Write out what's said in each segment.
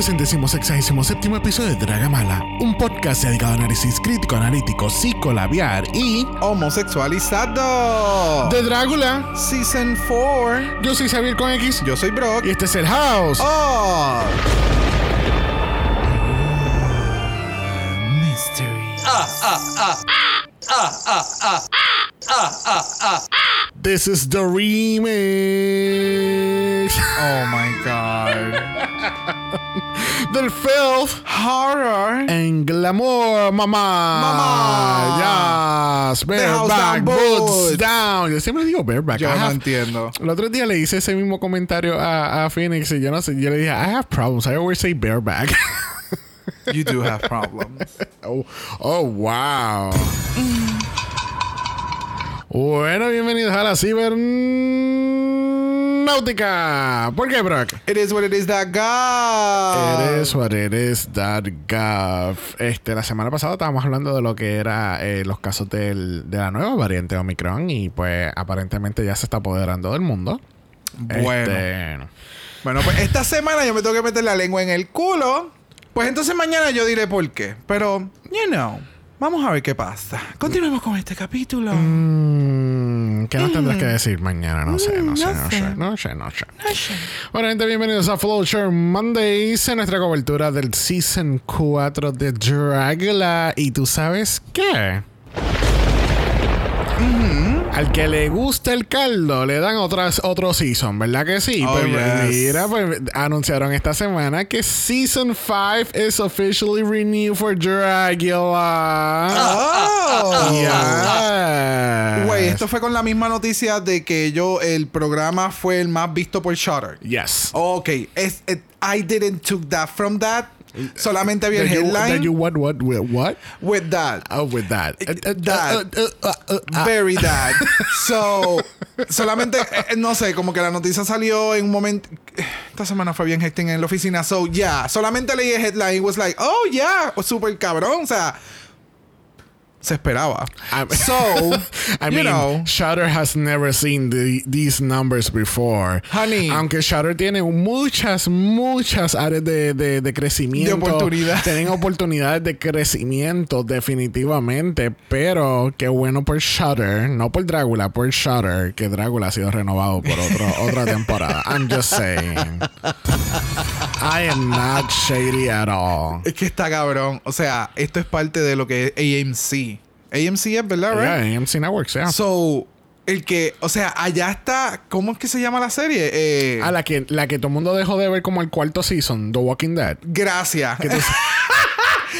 Bienvenidos al centésimo sexagésimo séptimo episodio de Dragamala, un podcast dedicado a análisis crítico, analítico, psicolabiar y Homosexualizado. de Drácula. Season 4. Yo soy Xavier con X Yo soy Brock. y este es el House. Oh. Mystery. This is the remix Oh my god. Del filth Horror. en glamour, mamá. Mamá. Yes, bareback, down boots boots. down. Yo siempre digo bareback. Yo I no have- entiendo. El otro día le hice ese mismo comentario a, a Phoenix y yo no sé, yo le dije, I have problems. I always say bareback. You do have problems. oh, oh, wow. Bueno, bienvenidos a la cibernáutica. ¿Por qué, Brock? It is what it is that God. It is what it is that gov. Este, la semana pasada estábamos hablando de lo que era eh, los casos del- de la nueva variante Omicron y pues aparentemente ya se está apoderando del mundo. Bueno. Este, Bueno, pues esta semana yo me tengo que meter la lengua en el culo. Pues entonces mañana yo diré por qué. Pero, you know, vamos a ver qué pasa. Continuemos con este capítulo. mm, ¿Qué nos tendrás que decir mañana? No sé, no Mm, sé, no no sé. sé, no sé, no sé. Bueno, gente, bienvenidos a Flowchart Mondays en nuestra cobertura del Season 4 de Dragula. ¿Y tú sabes qué? Al que le gusta el caldo, le dan otras, otro season, ¿verdad que sí? Oh, pues yes. mira, pues anunciaron esta semana que Season 5 is officially renewed for Dragula. Oh. Yes. Güey, esto fue con la misma noticia de que yo, el programa fue el más visto por Shutter. Yes. Ok, es, it- I didn't took that from that. Solamente vi el That headline that you what, what, with what? with that. Oh, with that. Uh, uh, That. uh, uh, uh, uh, Very that. So, solamente, eh, no sé, como que la noticia salió en un momento. Esta semana fue bien hectic en la oficina. So, yeah, solamente leí el headline y was like, oh, yeah, super cabrón. O sea, se esperaba. I'm- So, I mean, know. Shutter has never seen the- these numbers before. Honey. Aunque Shutter tiene muchas, muchas áreas de, de, de crecimiento. De oportunidad. Tienen oportunidades de crecimiento, definitivamente. Pero qué bueno por Shutter. No por Drácula, por Shutter. Que Drácula ha sido renovado por otro, otra temporada. I'm just saying. I am not shady at all. Es que está cabrón. O sea, esto es parte de lo que es AMC. AMC es, ¿verdad? Yeah, right? AMC Networks, yeah. So, el que, o sea, allá está, ¿cómo es que se llama la serie? Eh, Ah, la que, la que todo el mundo dejó de ver como el cuarto season, The Walking Dead. gracias.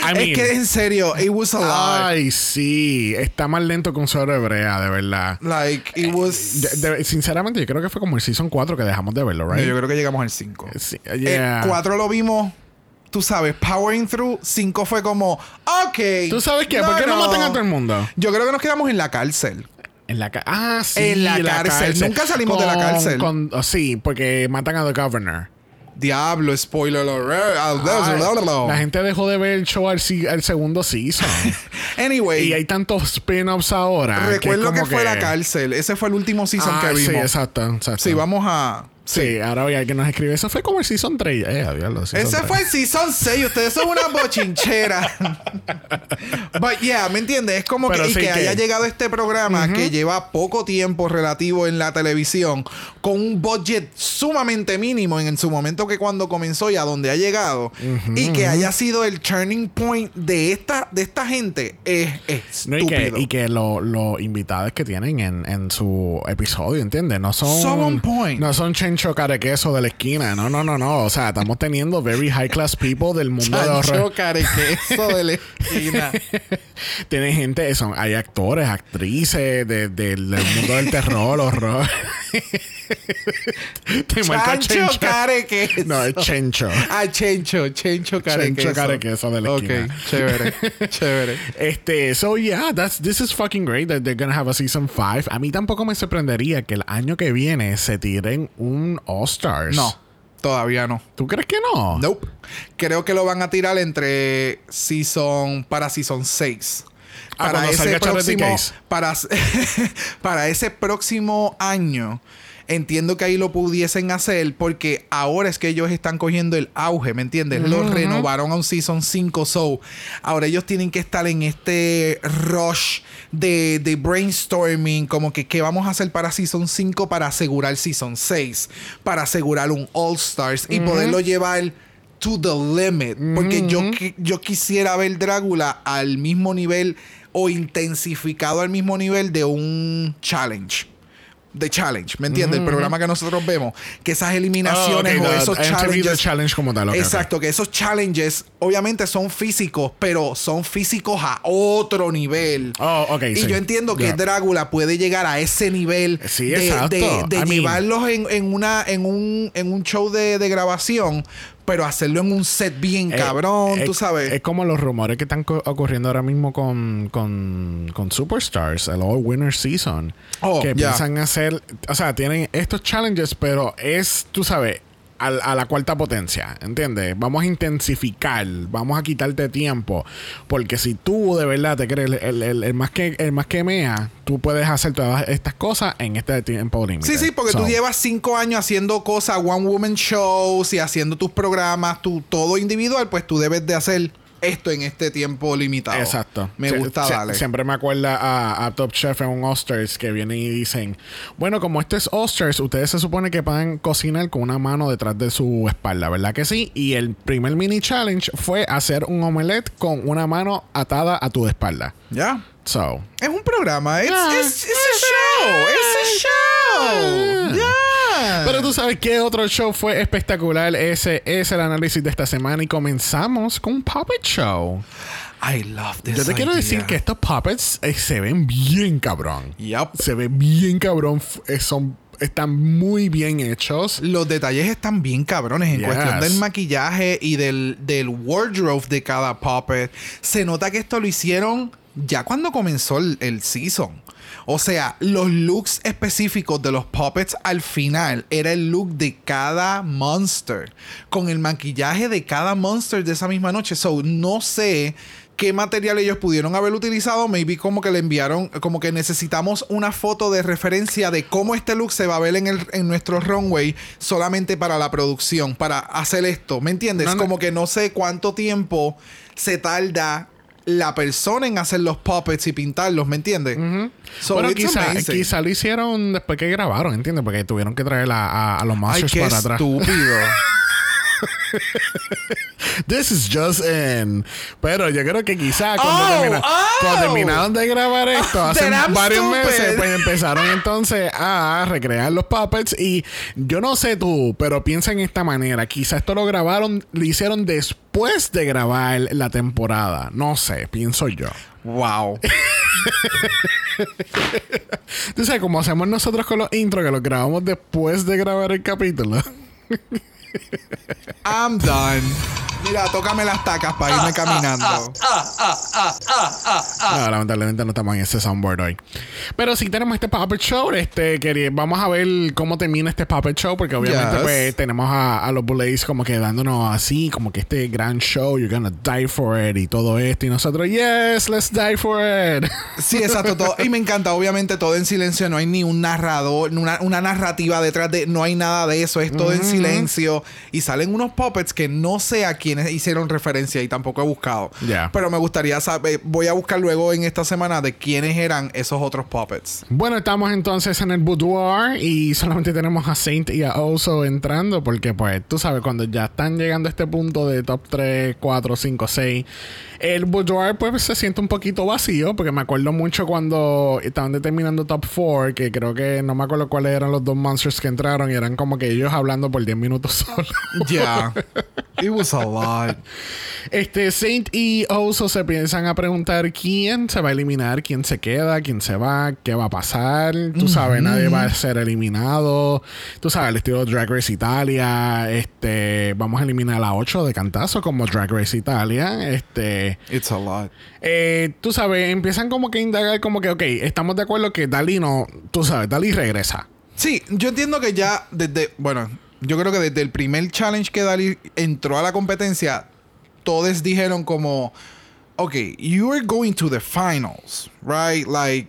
I mean, es que en serio, it was a lot. ay, sí, está más lento que un suero hebrea, de verdad. Like, it was. De- de- sinceramente, yo creo que fue como el season 4 que dejamos de verlo, No, right? yo creo que llegamos al 5. Sí, yeah. El 4 lo vimos, tú sabes, powering through. 5 fue como, ok. ¿Tú sabes qué? ¿Por qué no, matan a todo el mundo? Yo creo que nos quedamos en la cárcel. En la ca- ah, sí, En la cárcel. Nunca salimos de la Con- cárcel. con- oh, sí, porque matan a The Governor. Diablo, spoiler alert. Ay, la gente dejó de ver el show al, segundo season. Anyway, y hay tantos spin-offs ahora. recuerdo que, como fue la cárcel. Ese fue el último season Ah, que vimos. Sí, exacto, exacto. Sí, vamos a. Sí, ahora hoy alguien nos escribe. Eso fue como el Season 3. Eh, season Ese 3. fue el Season 6. Ustedes son una bochinchera. But yeah, ¿me entiendes? Es como Pero que, y sí que, que- haya llegado este programa que lleva poco tiempo relativo en la televisión con un budget sumamente mínimo en, su momento que cuando comenzó y a donde ha llegado y que haya sido el turning point de esta, de esta gente es No, y estúpido. que, y que lo- los invitados que tienen en, en su episodio, ¿entiendes? No son. So on point. No son chencho cara de queso de la esquina. No, no, no, no. O sea, estamos teniendo very high class people del mundo de Chancho horror. carequeso de la esquina. Tienen gente, son, hay actores, actrices de- del del mundo del terror, horror. Te Chancho carequeso. No, es chencho. Ah, Chencho, Chencho carequeso. Chencho carequeso de la Ok, esquina. chévere, chévere. Este, so yeah, that's this is fucking great that they're gonna have a season 5. A mí tampoco me sorprendería que el año que viene se tiren un All Stars. No, todavía no. ¿Tú crees que no? Nope. Creo que lo van a tirar entre season para season 6. Ah, salga Charity Case. para, para ese próximo año entiendo que ahí lo pudiesen hacer porque ahora es que ellos están cogiendo el auge, ¿me entiendes? Los renovaron a un season 5 so ahora ellos tienen que estar en este rush de, de brainstorming como que qué vamos a hacer para season 5 para asegurar season 6, para asegurar un All Stars y poderlo llevar to the limit. Porque yo, yo quisiera ver Drácula al mismo nivel o intensificado al mismo nivel de un challenge. De challenge, ¿me entiendes? El programa que nosotros vemos. Que esas eliminaciones Oh, ok, o esos challenges. Challenge como tal. Exacto, que esos challenges obviamente son físicos, pero son físicos a otro nivel. Oh, Y sí. yo entiendo que Yeah. Drácula puede llegar a ese nivel Sí, de, de- de I mean- llevarlos en, en una, en, un, en un show de, de grabación, pero hacerlo en un set bien Eh, cabrón, es- tú sabes. Es como los rumores que están ocurriendo ahora mismo con, con, con Superstars, el All Winner Season. Oh, que ya. piensan hacer, o sea, tienen estos challenges, pero es, tú sabes, a, la cuarta potencia, ¿entiendes? Vamos a intensificar, vamos a quitarte tiempo, porque si tú de verdad te crees el, el- más que el más que mea, tú puedes hacer todas estas cosas en este tiempo límite. Sí, sí, porque tú llevas cinco años haciendo cosas, one woman shows y haciendo tus programas, tu, todo individual, pues tú debes de hacer esto en este tiempo limitado. Exacto. Me Sie- gusta darle. Siempre me acuerda a, a Top Chef en un Osters que vienen y dicen, bueno, como esto es Osters, ustedes se supone que pueden cocinar con una mano detrás de su espalda, ¿verdad que sí? Y el primer mini challenge fue hacer un omelette con una mano atada a tu espalda. Ya. So, Es un programa. Es es a show. Es a show. Pero tú sabes qué otro show fue espectacular. Ese es el análisis de esta semana y comenzamos con un puppet show. I love this Yo te quiero decir que estos puppets eh, se ven bien cabrón. Yup. Se ve bien cabrón. Eh, son, están muy bien hechos. Los detalles están bien cabrones en Yes. cuestión del maquillaje y del, del wardrobe de cada puppet. Se nota que esto lo hicieron ya cuando comenzó el, el season. O sea, los looks específicos de los puppets al final era el look de cada monster. Con el maquillaje de cada monster de esa misma noche. So, no sé qué material ellos pudieron haber utilizado. Maybe como que le enviaron, como que necesitamos una foto de referencia de cómo este look se va a ver en, el, en nuestro runway solamente para la producción, para hacer esto. ¿Me entiendes? No, no. Como que no sé cuánto tiempo se tarda la persona en hacer los puppets y pintarlos, ¿me entiendes? So bueno, it's quizá, lo hicieron después que grabaron, ¿entiendes? Porque tuvieron que traer a, a- a los Ay, qué para atrás. estúpido. This is just in. Pero yo creo que quizá cuando, Oh, termina- oh. cuando terminaron de grabar esto hace varios stupid. meses, pues empezaron entonces a recrear los puppets. Y yo no sé tú, pero piensa en esta manera. Quizá esto lo grabaron, lo hicieron después de grabar la temporada. No sé, pienso yo. wow. Tú sabes, como hacemos nosotros con los intros, que los grabamos después de grabar el capítulo. I'm done. Mira, tócame las tacas para irme caminando. No, lamentablemente no estamos en ese soundboard hoy. Pero sí tenemos este Puppet Show. Este, quería- vamos a ver cómo termina este Puppet Show. Porque obviamente Yes. pues, tenemos a, a los Bullets como que dándonos así, como que este gran show. You're gonna die for it y todo esto. Y nosotros, yes, let's die for it. Sí, exacto. Todo. Y me encanta, obviamente, todo en silencio. No hay ni un narrador, una, una narrativa detrás de. No hay nada de eso. Es todo en silencio. Y salen unos puppets que no sé a quiénes hicieron referencia y tampoco he buscado. Pero me gustaría saber. Voy a buscar luego en esta semana de quiénes eran esos otros puppets. Bueno, estamos entonces en el boudoir y solamente tenemos a Saint y a Oso entrando porque pues tú sabes, cuando ya están llegando a este punto de top 3, 4, 5, 6, el boudoir pues se siente un poquito vacío porque me acuerdo mucho cuando estaban determinando top 4 que creo que no me acuerdo cuáles eran los dos monsters que entraron y eran como que ellos hablando por 10 minutos solo. Yeah. It was a lot. Este, Saint y Oso se piensan a preguntar quién se va a eliminar, quién se queda, quién se va, qué va a pasar. Tú sabes, nadie va a ser eliminado. Tú sabes, el estilo Drag Race Italia. Este, vamos a eliminar a 8 de cantazo como Drag Race Italia. Este, It's a lot. eh, tú sabes, empiezan como que a indagar, como que, ok, estamos de acuerdo que Dali no, tú sabes, Dali regresa. Sí, yo entiendo que ya desde, bueno, yo creo que desde el primer challenge que Dali entró a la competencia, todos dijeron como, ok, you are going to the finals, right? Like,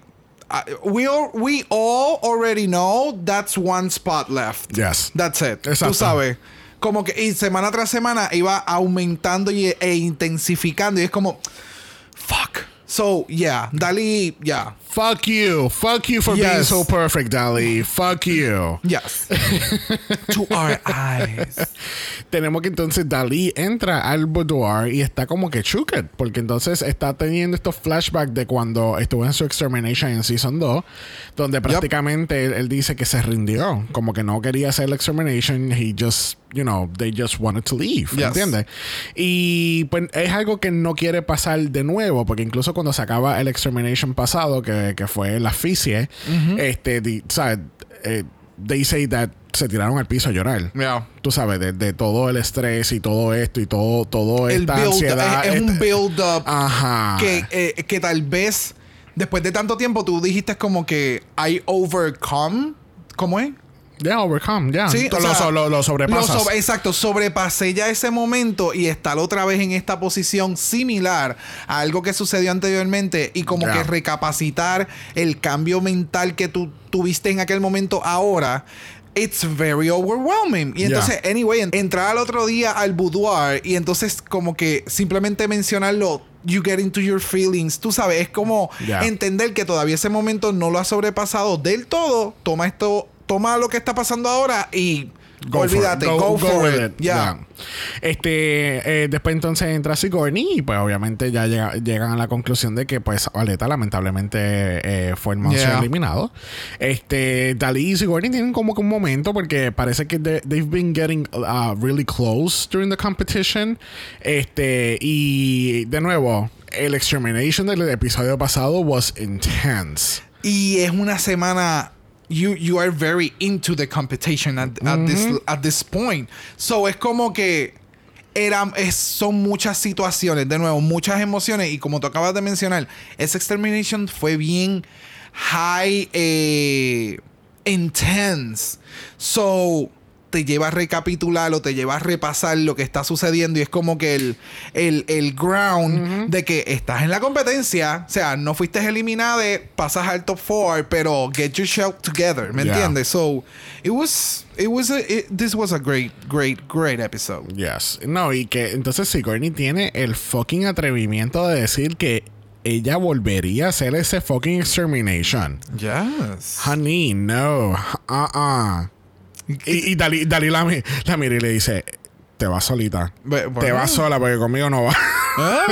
uh, we, all, we all already know that's one spot left. Yes. That's it. Exacto. Tú sabes. Como que y semana tras semana iba aumentando y, e intensificando. Y es como, fuck. So, yeah, Dali, yeah. Fuck you. Fuck you for being so perfect, Dali. Fuck you. Yes. to our eyes. tenemos que entonces Dalí entra al boudoir y está como que shooked, porque entonces está teniendo estos flashbacks de cuando estuvo en su extermination en Season 2, donde prácticamente él, él dice que se rindió, como que no quería hacer el extermination, he just, you know, they just wanted to leave, Yes. ¿entiendes? Y pues es algo que no quiere pasar de nuevo, porque incluso cuando se acaba el extermination pasado, que, que fue la asfixia, este, ¿sabes? Eh, they say that se tiraron al piso a llorar Yeah. tú sabes, de, de todo el estrés y todo esto y todo, todo el esta build ansiedad. es, es un este- build up Ajá. que, eh, que tal vez después de tanto tiempo tú dijiste como que I overcome ¿cómo es? Ya, overcome, ya. Sí, lo, sea, so- lo- lo sobrepasas. lo sobre- exacto, sobrepasé ya ese momento y estar otra vez en esta posición similar a algo que sucedió anteriormente y como que recapacitar el cambio mental que tú tuviste en aquel momento ahora. It's very overwhelming. Y entonces, anyway, en- entrar al otro día al boudoir y entonces como que simplemente mencionarlo, you get into your feelings, tú sabes, es como entender que todavía ese momento no lo ha sobrepasado del todo, toma esto, toma lo que está pasando ahora y Go for it. olvídate, go, for, it. Ya. Este, eh, después entonces entra Sigourney y pues obviamente ya llega- llegan a la conclusión de que pues Aleta lamentablemente eh, fue el monstruo Yeah. eliminado. Este, Dalí y Sigourney tienen como que un momento porque parece que they- they've been getting uh, really close during the competition. Este, y de nuevo, el extermination del episodio pasado was intense. Y es una semana you you are very into the competition at, at this at this point. So es como que eran es- son muchas situaciones, de nuevo, muchas emociones y como tú acabas de mencionar, ese extermination fue bien high eh, intense. So te lleva a recapitular o te lleva a repasar lo que está sucediendo y es como que el, el, el ground de que estás en la competencia, o sea, no fuiste eliminado, pasas al top 4, pero get yourself together, ¿me Yeah. entiendes? So, it was, it was a, it- this was a great, great, great episode. Yes. No, y que entonces Sigourney tiene el fucking atrevimiento de decir que ella volvería a hacer ese fucking extermination. Yes. Honey, no. Uh-uh. Y, y Dalí, Dalí la, mi- la mira y le dice, te vas solita. Be- Te vas sola porque conmigo no va. Ah,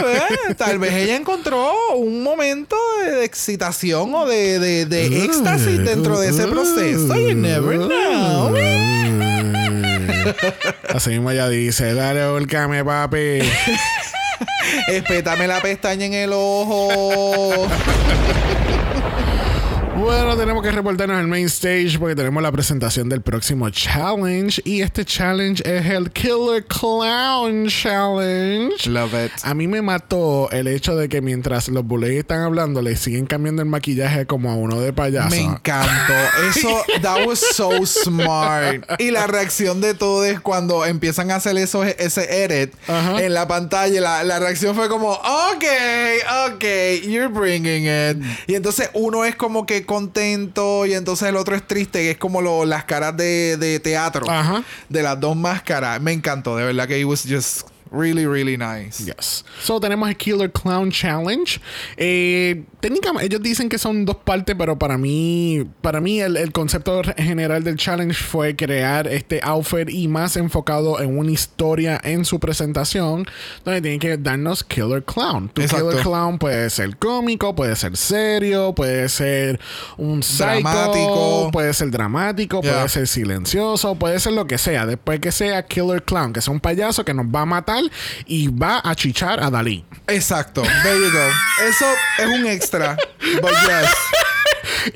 tal vez ella encontró un momento de excitación o de, de, de éxtasis dentro de ese proceso. You never know. Así mismo ella dice, dale, volcame, papi. Espétame la pestaña en el ojo. Bueno, tenemos que reportarnos al main stage porque tenemos la presentación del próximo challenge y este challenge es el Killer Clown Challenge. Love it. A mí me mató el hecho de que mientras los bullets están hablando le siguen cambiando el maquillaje como a uno de payaso. Me encantó. Eso, that was so smart. Y la reacción de todos cuando empiezan a hacer eso, ese edit en la pantalla, la, la reacción fue como, ok, ok, you're bringing it. Y entonces uno es como que contento y entonces el otro es triste, que es como lo- las caras de, de teatro. Ajá. De las dos máscaras. Me encantó, de verdad que it was just really, really nice. Yes. So tenemos el Killer Clown Challenge. Eh, técnicamente, ellos dicen que son dos partes, pero para mí, para mí el, el concepto general del challenge fue crear este outfit y más enfocado en una historia en su presentación, donde tienen que darnos Killer Clown. Tu Exacto. Killer Clown puede ser cómico, puede ser serio, puede ser un psycho, Dramático. puede ser dramático, Yeah. puede ser silencioso, puede ser lo que sea. Después que sea Killer Clown, que sea un payaso que nos va a matar y va a chichar a Dalí. Exacto. There you go. Eso es un extra. But yes.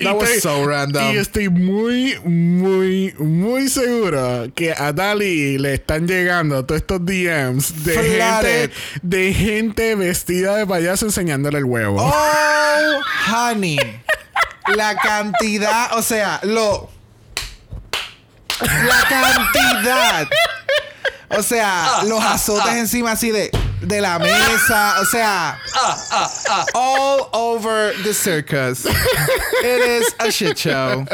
That was estoy- so random. Y estoy muy, muy, muy seguro que a Dalí le están llegando todos estos DMs de gente, de gente vestida de payaso enseñándole el huevo. Oh, honey. La cantidad, o sea, lo. La cantidad. O sea, los azotes encima así de, de la mesa. O sea, all over the circus. It is a shit show.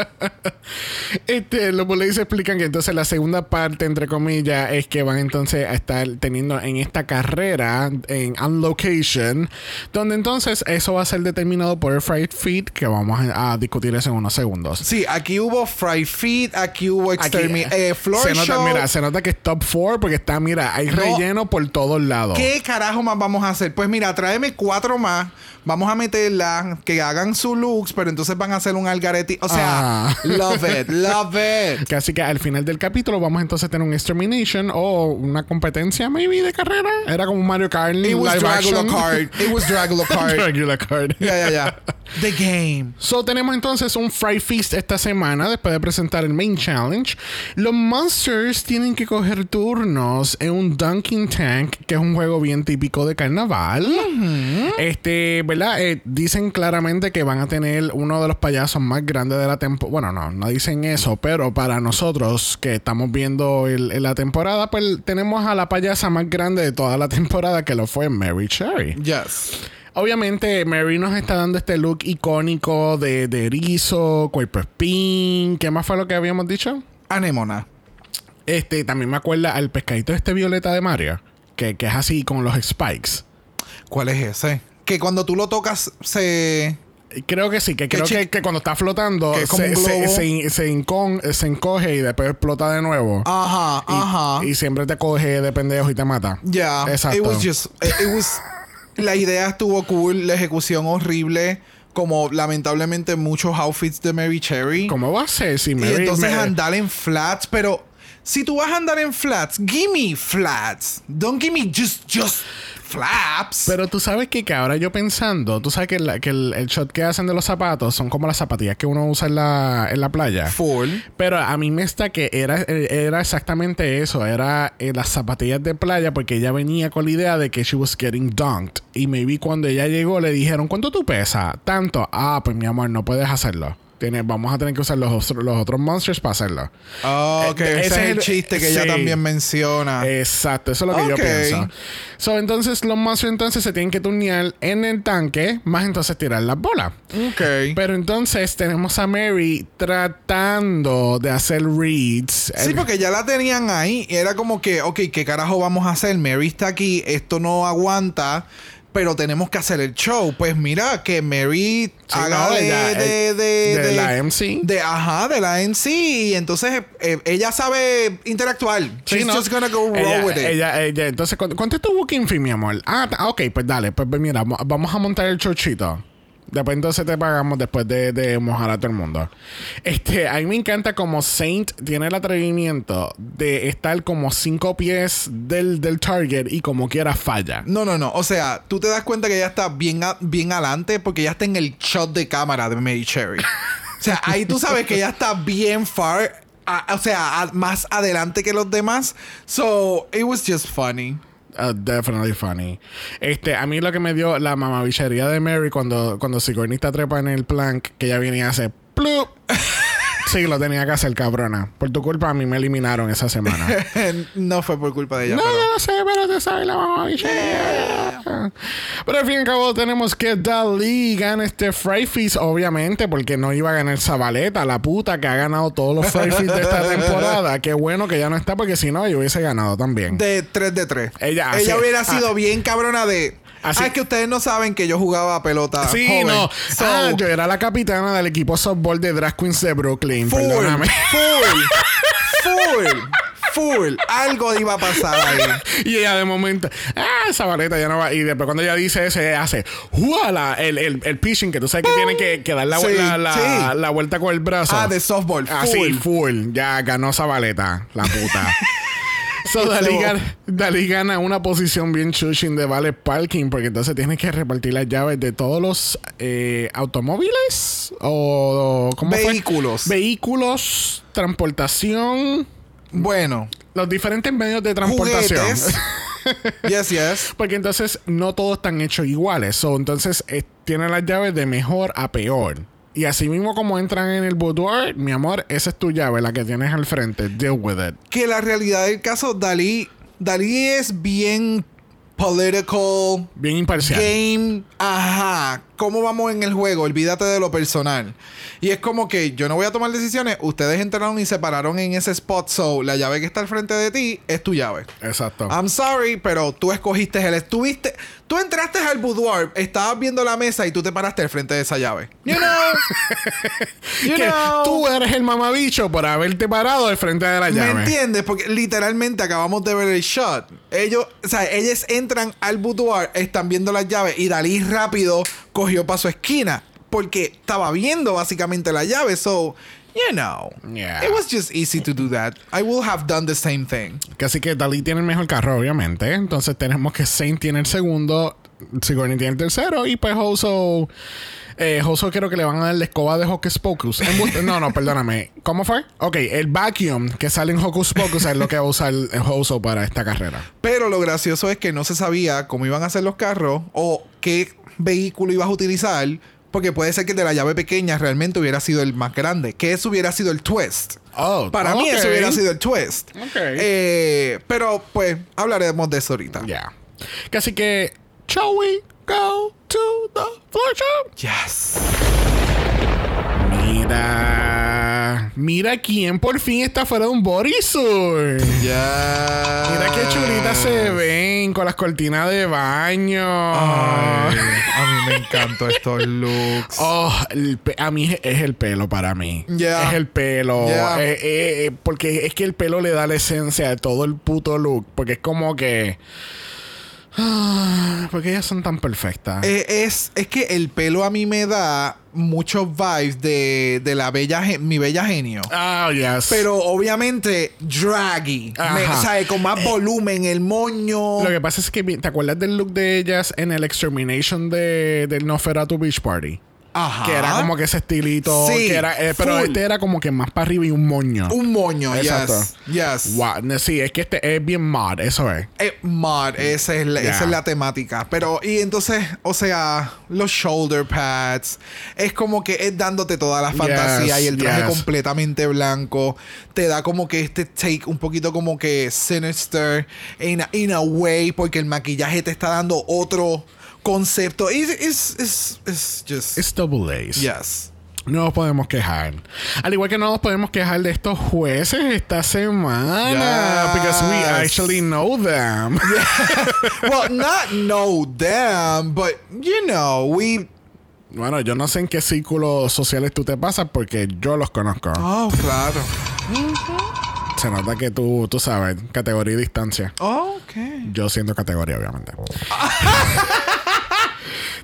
Este, los bullies explican que entonces la segunda parte, entre comillas, es que van entonces a estar teniendo en esta carrera en on location, donde entonces eso va a ser determinado por el Fried Feed, que vamos a, discutir eso en unos segundos. Sí, aquí hubo fried feet, aquí hubo Aquí, extermi eh, floor se nota, show. mira, se nota que es top 4 porque está, mira, hay No. relleno por todos lados. ¿Qué carajo más vamos a hacer? Pues mira, tráeme cuatro más. Vamos a meterlas, que hagan su looks, pero entonces van a hacer un algarete. O sea, Ah. love it, love it. Que Así que al final del capítulo vamos entonces a tener un extermination o una competencia maybe de carrera. Era como un Mario Kart It was live Dragula card. It was Dragula card. Dragula Kart. Ya, ya, ya. The game. So tenemos entonces un Fry Feast esta semana después de presentar el main challenge. Los monsters tienen que coger turnos en un Dunking Tank, que es un juego bien típico de carnaval. Este, ¿verdad? Eh, dicen claramente que van a tener uno de los payasos más grandes de la temporada. Bueno, no, no dicen eso, pero para nosotros que estamos viendo el- el- la temporada, pues tenemos a la payasa más grande de toda la temporada que lo fue Mary Cherry. Yes. Obviamente, Mary nos está dando este look icónico de, de erizo, cuerpo spin. ¿Qué más fue lo que habíamos dicho? Anémona. Este, también me acuerda al pescadito este violeta de Mario, que, que es así con los spikes. ¿Cuál es ese? Que cuando tú lo tocas se... Creo que sí, que creo que, que cuando está flotando que es se, se, globo. se- se encon- se encoge y después explota de nuevo. Ajá, Y- ajá. Y, siempre te coge de pendejo y te mata. Ya. Exacto. It was just... It, it was... La idea estuvo cool, la ejecución horrible. Como lamentablemente muchos outfits de Mary Cherry. ¿Cómo va a ser si Y Mary... entonces me- andar en flats, pero si tú vas a andar en flats, give me flats. Don't give me just, just flaps. Pero tú sabes que, que ahora yo pensando, tú sabes que, la- que el, el shot que hacen de los zapatos son como las zapatillas que uno usa en la, en la playa. Full. Pero a mí me está que era, era exactamente eso. Era eh, las zapatillas de playa porque ella venía con la idea de que she was getting dunked. Y maybe cuando ella llegó le dijeron, ¿cuánto tú pesas? Tanto. Ah, pues mi amor, no puedes hacerlo. Tienes, vamos a tener que usar los, otros- los otros monsters para hacerlo. Oh, ok. Eh, ese, es el chiste que ella también menciona. Exacto, eso es lo que yo pienso. So, entonces los monsters entonces se tienen que turnear en el tanque, más entonces tirar las bolas. ok. Pero entonces tenemos a Mary tratando de hacer reads. Sí, El- porque ya la tenían ahí. Y era como que, ok, ¿qué carajo vamos a hacer? Mary está aquí, esto no aguanta, pero tenemos que hacer el show. Pues mira, que Mary haga no, de, ella- de, de, de la MC. De, ajá, de la MC. Y entonces eh, ella sabe interactuar. Sí, She's ¿no? just gonna go roll ella, with it. ella- ella- entonces, ¿cu- ¿cuánto es tu booking fee, mi amor? Ah, ok, pues dale, pues pues mira, mo- vamos a montar el chochito. Después entonces te pagamos después de, de mojar a todo el mundo. Este, a mí me encanta como Saint tiene el atrevimiento de estar como cinco pies del, del target y como quiera falla. No, no, no. O sea, tú te das cuenta que ella está bien, a- bien adelante porque ella está en el shot de cámara de Mary Cherry. O sea, ahí tú sabes que ella está bien far. a- o sea, a- más adelante que los demás. So, it was just funny. Uh, definitely funny. Este, a mí lo que me dio la mamabichería de Mary cuando, cuando Sigourney está trepa en el plank, que ella viene y hace plup. sí, lo tenía que hacer, cabrona. Por tu culpa a mí me eliminaron esa semana. no fue por culpa de ella. No, pero- yo no sé, pero te sabe la mamabichería. Pero al fin y al cabo tenemos que Dali gana este Fry Feast, obviamente, porque no iba a ganar Zabaleta, la puta que ha ganado todos los Fry Feast de esta temporada. Qué bueno que ya no está, porque si no, yo hubiese ganado también. De 3 de 3. Ella hace- hubiera ah. sido bien cabrona de. Así- Ah, es que ustedes no saben que yo jugaba pelota. Sí, joven. no. So, ah, yo era la capitana del equipo softball de Drag Queens de Brooklyn. full, Perdóname. full, full, full. Algo iba a pasar ahí. Y ella de momento, ah, esa baleta ya no va. Y después cuando ella dice eso, ella hace, ¡Juala! El, el, el pitching, que tú sabes que tiene que, que dar la, Sí, la, la- sí. la vuelta con el brazo. Ah, de softball. Ah, sí, full. full. Ya ganó esa la puta. So, Dalí, gana, Dalí gana una posición bien chushing de vale parking porque entonces tienes que repartir las llaves de todos los eh, automóviles o ¿cómo fue? Vehículos. Vehículos, transportación, Bueno, los diferentes medios de transportación. juguetes. yes, yes. Porque entonces no todos están hechos iguales. So, entonces eh, tienen las llaves de mejor a peor. Y así mismo como entran en el boudoir, mi amor, esa es tu llave, la que tienes al frente. Deal with it. Que la realidad del caso, Dalí, Dalí es bien political. Bien imparcial. Game, ajá. ¿Cómo vamos en el juego? Olvídate de lo personal. Y es como que yo no voy a tomar decisiones. Ustedes entraron y se pararon en ese spot. So, la llave que está al frente de ti es tu llave. Exacto. I'm sorry, pero tú escogiste el. Estuviste. Tú entraste al boudoir, estabas viendo la mesa y tú te paraste al frente de esa llave. You know. you que know. tú eres el mamabicho por haberte parado al frente de la ¿Me llave. entiendes? Porque literalmente acabamos de ver el shot. Ellos, o sea, ellos entran al boudoir, están viendo las llaves y Dalí rápido cogió para su esquina porque estaba viendo básicamente la llave. So, you know, Yeah. it was just easy to do that. I will have done the same thing. Que Así que Dalí tiene el mejor carro, obviamente. Entonces tenemos que Saint tiene el segundo, Sigourney tiene el tercero y pues Hoso... Eh, Hoso creo que le van a dar la escoba de Hocus Pocus. No, no, perdóname. ¿Cómo fue? Ok, el vacuum que sale en Hocus Pocus es lo que va a usar Hoso para esta carrera. Pero lo gracioso es que no se sabía cómo iban a hacer los carros o qué vehículo ibas a utilizar. Porque puede ser que el de la llave pequeña realmente hubiera sido el más grande. Que eso hubiera sido el twist. Oh, Para mí eso hubiera sido el twist. Eh, pero pues hablaremos de eso ahorita. Ya. Que Así que, shall we go to the floor show? Yes. Mira, mira quién por fin está fuera de un bodysuit. Ya. Mira qué chulita se ven con las cortinas de baño. Ay, a mí me encantan estos looks. Oh, a mí es- es el pelo para mí. Yeah. Es el pelo. Yeah. Eh, eh, eh, porque es que el pelo le da la esencia de todo el puto look. Porque es como que. Ah, porque ellas son tan perfectas. Eh, es, es que el pelo a mí me da muchos vibes de, de la bella mi bella genio. Ah, yes. Pero obviamente draggy. Me- o sea, con más volumen, el moño. Lo que pasa es que, ¿te acuerdas del look de ellas en el Extermination de, del Nosferatu Beach Party? Ajá. Que era como que ese estilito. Sí, que era, eh, pero este era como que más para arriba y un moño. Un moño, Exacto. yes. Yes. Wow, Sí, es que este es bien mod, eso es. Eh, mod, esa es, la, esa es la temática. Pero, y entonces, o sea, los shoulder pads, es como que es dándote toda la fantasía Yes, y el traje yes. completamente blanco. Te da como que este take un poquito como que sinister in a, in a way, porque el maquillaje te está dando otro concepto. It's, it's, it's, it's just. Es double A's. yes. No nos podemos quejar. Al igual que no nos podemos quejar de estos jueces esta semana. Yes. Because we actually know them. well, not know them, but you know, we. bueno, yo no sé en qué círculos sociales tú te pasas porque yo los conozco. Oh, claro. Se nota que tú, tú sabes, categoría y distancia. Oh, ok. Yo siendo categoría, obviamente.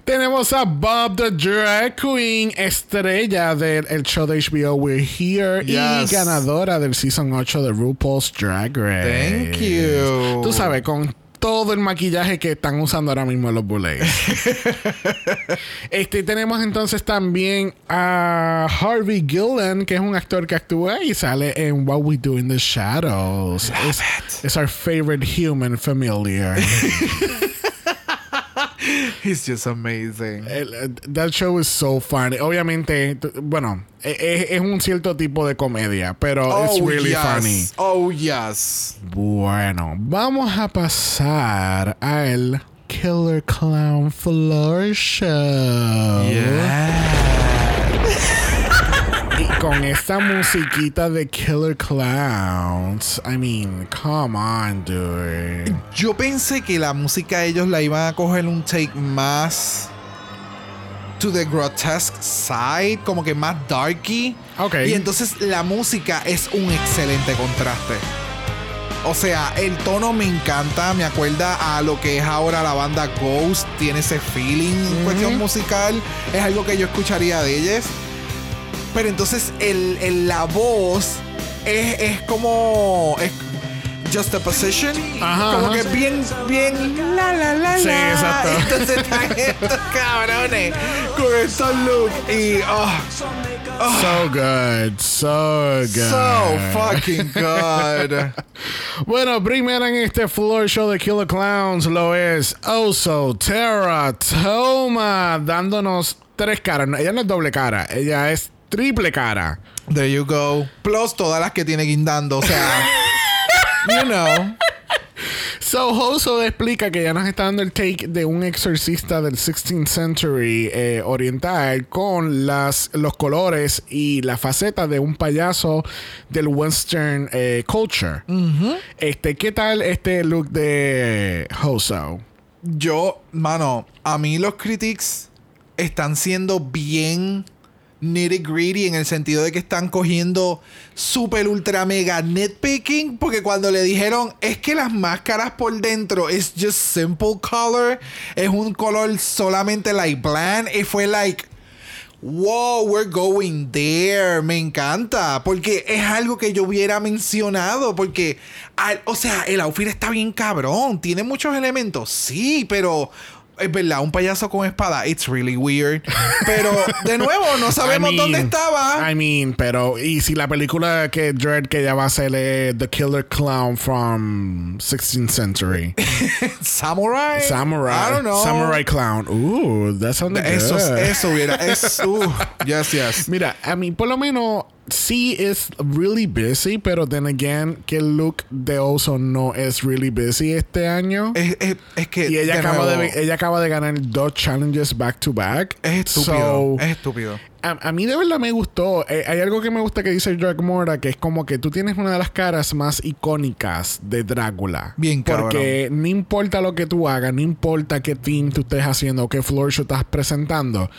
Tenemos a Bob the Drag Queen, estrella del el show de HBO We're Here Yes. y ganadora del Season 8 de RuPaul's Drag Race. Thank you. Tú sabes, con todo el maquillaje que están usando ahora mismo los bullets. este tenemos entonces también a Harvey Gillen, que es un actor que actúa y sale en What We Do in the Shadows. Es, es our favorite human familiar. He's just amazing. El- eh, that show is so funny. Obviamente, bueno, e- e- es, un cierto tipo de comedia, pero it's really yes. funny. Oh, yes. Bueno, vamos a pasar al Killer Clown Floor Show. Y con esta musiquita de Killer Clowns, I mean, come on, dude. Yo pensé que la música ellos la iban a coger un take más to the grotesque side, como que más darky. Ok. Y entonces la música es un excelente contraste. O sea, el tono me encanta, me acuerda a lo que es ahora la banda Ghost, tiene ese feeling en cuestión musical, es algo que yo escucharía de ellos. Pero entonces el, el- la voz es, es como es just a position, Ajá, como ajá. que bien bien la la la Sí, la. exacto. Entonces están estos cabrones con estos looks y oh, So good, so good. so fucking good. Bueno, primero en este floor show de Killer Clowns lo es Oso Terra Toma, dándonos tres caras. Ella no es doble cara, ella es triple cara. There you go. Plus todas las que tiene guindando, o sea, you know. So, Oso explica que ya nos está dando el take de un exorcista del 16th century eh, oriental con las, los colores y la faceta de un payaso del western eh, culture. Este, ¿qué tal este look de Hoso? Yo, mano, a mí los critics están siendo bien nitty gritty en el sentido de que están cogiendo super ultra mega nitpicking porque cuando le dijeron es que las máscaras por dentro es just simple color es un color solamente like bland y fue like Wow, we're going there. Me encanta. Porque es algo que yo hubiera mencionado. Porque, al- o sea, el outfit está bien cabrón. Tiene muchos elementos. Sí, pero es verdad, un payaso con espada. It's really weird. Pero, de nuevo, no sabemos I mean, dónde estaba. I mean, pero y si la película que Dread que ya va a ser eh, The Killer Clown from 16th century. Samurai. Samurai. I don't know. Samurai Clown. Ooh, that sounds Eso, good. eso hubiera. Es, uh, yes, yes. Mira, a mí por lo menos sí es really busy, pero then again, que el look de Oso no es really busy este año. Es, es- es que. y ella de acaba, nuevo, de, ella acaba de ganar dos challenges back to back. Es estúpido. So, es estúpido. A, a mí de verdad me gustó. Eh, hay algo que me gusta que dice Drag Mora, que es como que tú tienes una de las caras más icónicas de Drácula. Bien cabrón. Porque no importa lo que tú hagas, no importa qué team tú estés haciendo o qué floor show estás presentando,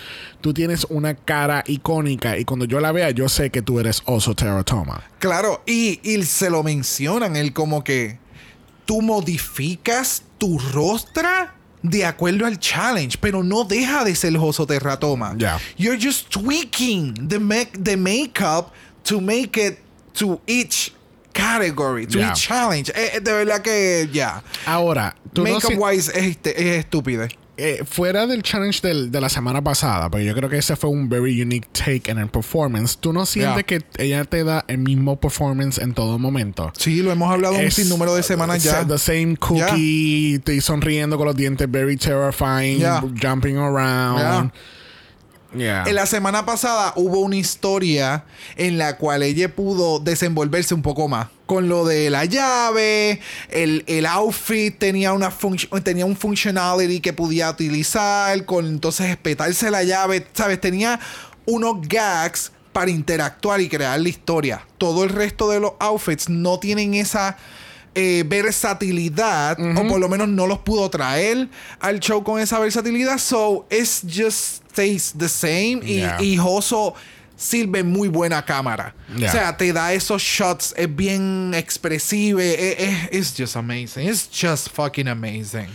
tú tienes una cara icónica y cuando yo la vea, yo sé que tú eres Oso Teratoma. Claro, y, y se lo mencionan, él como que tú modificas tu rostra de acuerdo al challenge, pero no deja de ser Joso Terratoma. Ya. You're just tweaking the, the makeup to make it to each category, to each challenge. Eh, eh, de verdad que ya. Ahora, tú no Makeup si- wise es, este- es estúpido. Eh, fuera del challenge del- de la semana pasada, porque yo creo que ese fue un very unique take en el performance, ¿tú no sientes Ya. que ella te da el mismo performance en todo momento? Sí, lo hemos hablado un Es- sinnúmero de semanas ya. The same cookie, estoy sonriendo con los dientes very terrifying, Ya. jumping around. En la semana pasada hubo una historia en la cual ella pudo desenvolverse un poco más. Con lo de la llave, el, el outfit tenía, una tenía un functionality que podía utilizar, con entonces espetarse la llave, ¿sabes? Tenía unos gags para interactuar y crear la historia. Todo el resto de los outfits no tienen esa eh, versatilidad, o por lo menos no los pudo traer al show con esa versatilidad. So, it's just stays the same. Y, y Joso sirve muy buena cámara. Yeah. O sea, te da esos shots, es bien expresivo. Es, es- it's just amazing. It's just fucking amazing.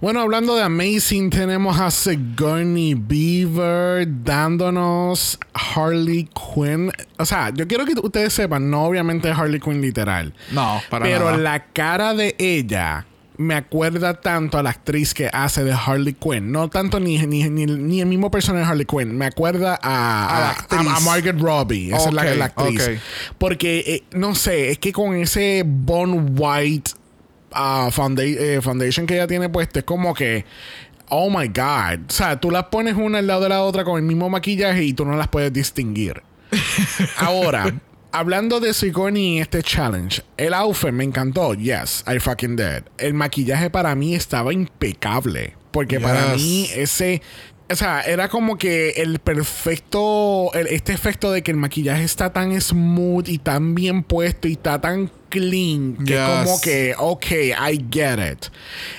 Bueno, hablando de Amazing, tenemos a Sigourney Beaver dándonos Harley Quinn. O sea, yo quiero que ustedes sepan, no obviamente Harley Quinn literal. No, para pero nada. la cara de ella me acuerda tanto a la actriz que hace de Harley Quinn. No tanto ni, ni, ni, ni el mismo personaje de Harley Quinn. Me acuerda a, A a, a Margaret Robbie. Esa es la, actriz. Porque, eh, no sé, es que con ese Bone White ah, founda- eh, foundation que ella tiene puesto, es como que. Oh my God. O sea, tú las pones una al lado de la otra con el mismo maquillaje y tú no las puedes distinguir. Ahora, hablando de Sigourney y este challenge, el outfit me encantó. Yes, I fucking did. El maquillaje para mí estaba impecable. Porque para mí ese. O sea, era como que el perfecto. el- este efecto de que el maquillaje está tan smooth y tan bien puesto y está tan clean. Que Yes. como que, ok, I get it.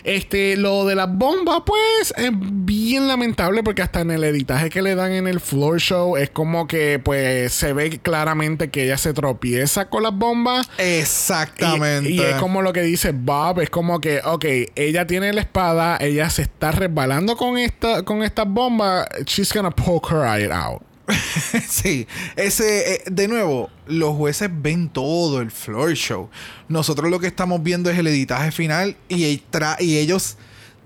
Este, lo de las bombas, pues, es bien lamentable porque hasta en el editaje que le dan en el floor show es como que, pues, se ve claramente que ella se tropieza con las bombas. Y, Exactamente. y es como lo que dice Bob, es como que, ok, ella tiene la espada, ella se está resbalando con esta, con estas bombas, she's gonna poke her eye out. sí, ese, eh, de nuevo, los jueces ven todo el floor show. Nosotros lo que estamos viendo es el editaje final y, y ellos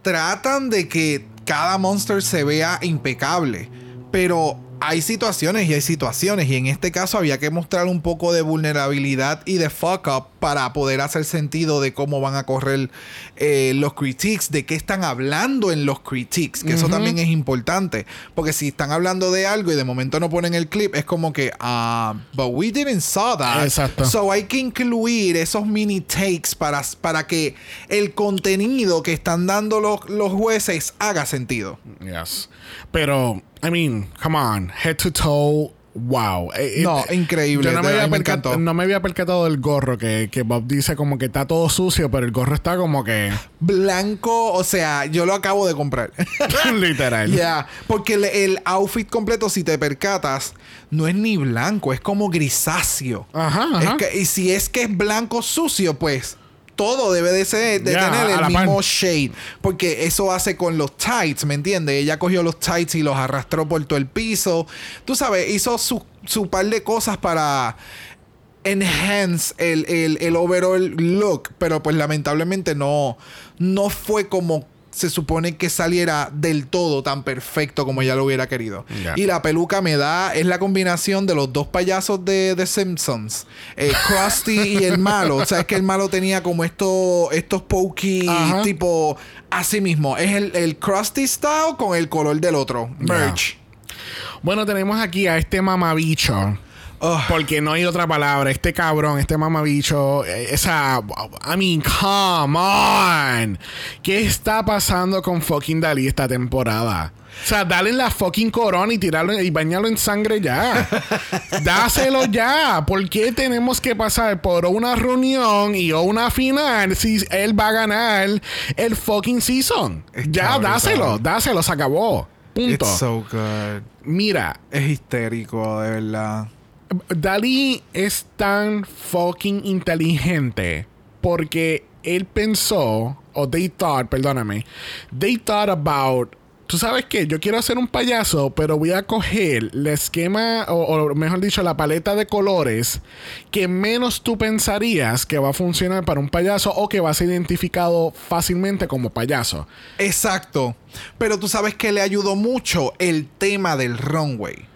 tratan de que cada monster se vea impecable. Pero hay situaciones y hay situaciones. Y en este caso había que mostrar un poco de vulnerabilidad y de fuck up para poder hacer sentido de cómo van a correr eh, los critiques, de qué están hablando en los critiques. Que eso también es importante. Porque si están hablando de algo y de momento no ponen el clip, es como que, ah, but we didn't saw that. Exacto. So hay que incluir esos mini takes para, para que el contenido que están dando los, los jueces haga sentido. Yes. Pero, I mean, come on, head to toe. Wow. Eh, eh, No, increíble, Yo no me, había me no me había percatado del gorro, que, que Bob dice como que está todo sucio, pero el gorro está como que Blanco, o sea, yo lo acabo de comprar. literal. Ya, porque el, el outfit completo, si te percatas, no es ni blanco, es como grisáceo. Ajá, Es ajá. que- y si es que es blanco sucio, pues todo debe de ser de tener el mismo shade. Porque eso hace con los tights, ¿me entiendes? Ella cogió los tights y los arrastró por todo el piso. Tú sabes, hizo su, su par de cosas para enhance el, el, el overall look. Pero pues lamentablemente no, no fue como se supone que saliera del todo tan perfecto como ella lo hubiera querido. Y la peluca me da, es la combinación de los dos payasos de The Simpsons, eh, Krusty y el malo. O sea, es que el malo tenía como estos, estos pokey Ajá. tipo así mismo. Es el, el Krusty style con el color del otro. Merch. Bueno, tenemos aquí a este mamabicho. Porque no hay otra palabra. Este cabrón, este mamabicho. eh, Esa. I mean, come on. ¿Qué está pasando con fucking Dalí esta temporada? O sea, dale la fucking corona y tirarlo y bañarlo en sangre ya. Dáselo ya. ¿Por qué tenemos que pasar por una reunión y una final si él va a ganar el fucking season? Ya, dáselo, dáselo, se acabó. Punto. It's so good. Mira, Es histérico, de verdad. Dalí es tan fucking inteligente porque él pensó, o they thought, perdóname, they thought about, tú sabes qué, yo quiero hacer un payaso, pero voy a coger el esquema, o mejor dicho, la paleta de colores que menos tú pensarías que va a funcionar para un payaso o que va a ser identificado fácilmente como payaso. Exacto. Pero tú sabes que le ayudó mucho el tema del runway.